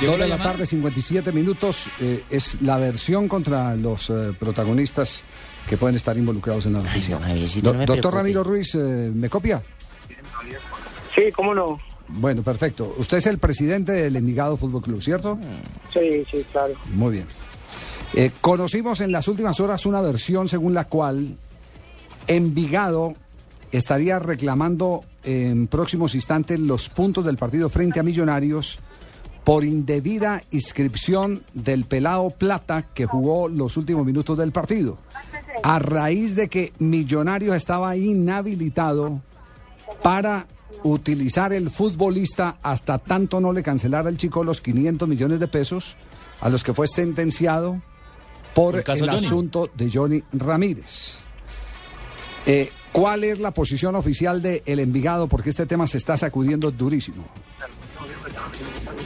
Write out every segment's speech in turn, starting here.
Dos de la tarde, 57 minutos. eh, es la versión contra los eh, protagonistas que pueden estar involucrados en la noticia. don Javiercito, Do- no me doctor. Ramiro Ruiz, eh, ¿me copia? Sí, cómo no. Bueno, perfecto. Usted es el presidente del Envigado Fútbol Club, ¿cierto? Sí, sí, claro. Muy bien. Eh, conocimos en las últimas horas una versión según la cual Envigado estaría reclamando en próximos instantes los puntos del partido frente a Millonarios por indebida inscripción del pelado Plata que jugó los últimos minutos del partido. A raíz de que Millonarios estaba inhabilitado para utilizar el futbolista hasta tanto no le cancelara el chico los 500 millones de pesos a los que fue sentenciado por El asunto de Johnny Ramírez. Eh, ¿Cuál es la posición oficial de El Envigado? Porque este tema se está sacudiendo durísimo.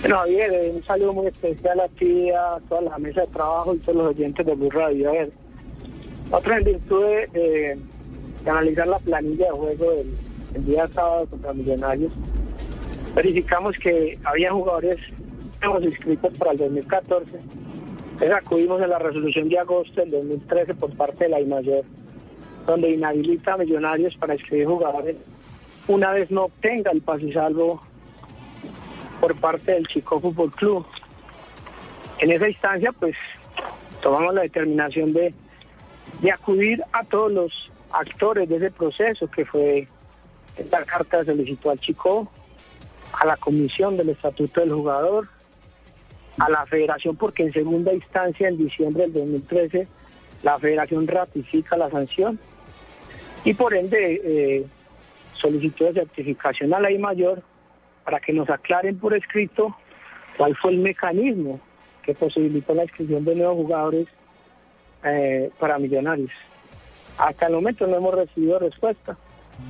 Bueno, Javier, eh, un saludo muy especial a ti, a toda la mesa de trabajo y todos los oyentes de Blue Radio. A ver, otra en virtud de, de- analizar la planilla de juego del el día sábado contra Millonarios, verificamos que había jugadores nuevos inscritos para el 2014. Entonces acudimos a la resolución de agosto del 2013 por parte de la IMAYOR, donde inhabilita a Millonarios para inscribir jugadores una vez no obtenga el pase salvo por parte del Chico Fútbol Club. En esa instancia, pues, tomamos la determinación de, de acudir a todos los actores de ese proceso, que fue esta carta solicitó al Chico, a la comisión del estatuto del jugador, a la federación, porque en segunda instancia, en diciembre del 2013, la federación ratifica la sanción y por ende eh, solicitó de certificación a la I mayor para que nos aclaren por escrito cuál fue el mecanismo que posibilitó la inscripción de nuevos jugadores eh, para millonarios. Hasta el momento no hemos recibido respuesta.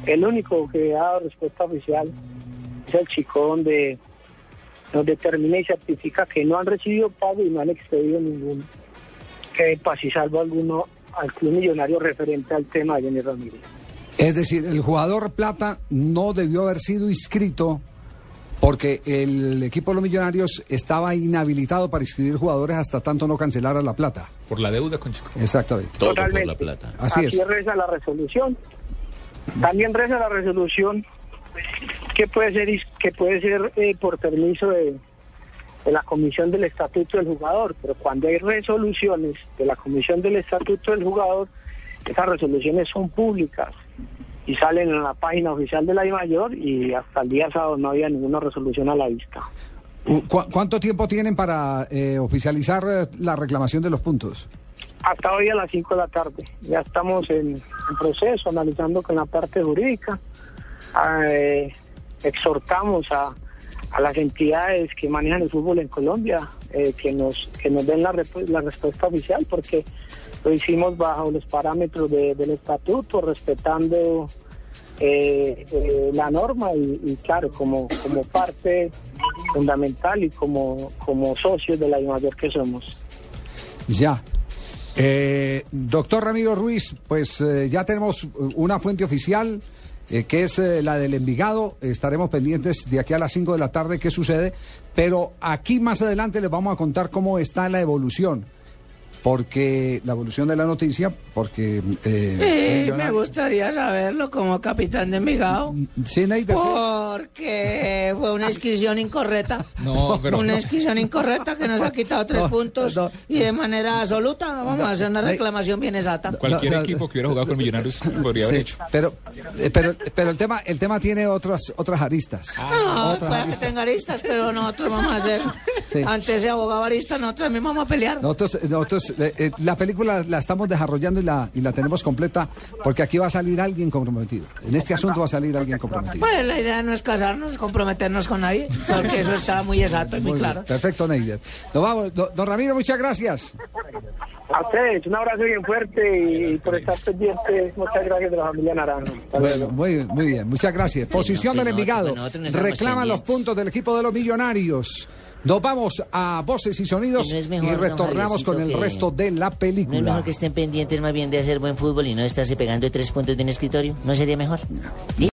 El único que ha dado respuesta oficial es el chico donde nos determina y certifica que no han recibido pago y no han expedido ningún eh, y salvo alguno al club millonario referente al tema de Jenny Ramírez. Es decir, el jugador Plata no debió haber sido inscrito porque el equipo de los Millonarios estaba inhabilitado para inscribir jugadores hasta tanto no cancelara la plata. Por la deuda con Chico. Exactamente. Todo Totalmente. por la plata. Así es. reza la resolución. También reza la resolución que puede ser que puede ser eh, por permiso de, de la comisión del estatuto del jugador, pero cuando hay resoluciones de la comisión del estatuto del jugador, esas resoluciones son públicas y salen en la página oficial de la I mayor y hasta el día sábado no había ninguna resolución a la vista. U- ¿cu- ¿Cuánto tiempo tienen para eh, oficializar eh, la reclamación de los puntos? Hasta hoy a las 5 de la tarde. Ya estamos en, en proceso, analizando con la parte jurídica. Eh, exhortamos a, a las entidades que manejan el fútbol en Colombia eh, que nos que nos den la, respuesta oficial, porque lo hicimos bajo los parámetros de- del estatuto, respetando eh, eh, la norma y, y claro, como, como parte fundamental y como, como socios de la mayor que somos. Ya. Eh, doctor Ramiro Ruiz, pues eh, ya tenemos una fuente oficial eh, que es eh, la del Envigado. Estaremos pendientes de aquí a las 5 de la tarde qué sucede. Pero aquí más adelante les vamos a contar cómo está la evolución. Porque la evolución de la noticia, porque... eh, Sí, me gustaría saberlo como capitán de Envigado. Sí, Neida, sí. Porque fue una inscripción incorrecta. No, pero- Una inscripción incorrecta que nos ha quitado tres No, puntos no. y de manera absoluta. Vamos a hacer una reclamación bien exacta. Cualquier No, no, equipo que hubiera jugado con Millonarios podría Sí, haber hecho. pero, eh, pero, pero el tema, el tema tiene otras, otras aristas. No, Otras puede que tenga aristas, pero nosotros vamos a hacer. Sí. Ante ese abogado arista, nosotros también vamos a pelear. Nosotros, nosotros eh, eh, la película la estamos desarrollando y la, y la tenemos completa porque aquí va a salir alguien comprometido. En este asunto va a salir alguien comprometido. Pues la idea no es casarnos, comprometernos con nadie, porque eso está muy exacto y muy, Muy bien, claro. Perfecto, Neider. Nos vamos. Do- Don Ramiro, muchas gracias. A ustedes, un abrazo bien fuerte y por estar pendientes, muchas gracias de la familia Naranjo. Bueno, muy, muy bien, muchas gracias. Posición del Envigado. no Reclaman los puntos del equipo de los millonarios. Nos vamos a voces y sonidos Y no mejor, y retornamos con el resto de la ¿No es película. mejor que estén pendientes más bien de hacer buen fútbol y no estarse pegando tres puntos de un escritorio? ¿No sería mejor?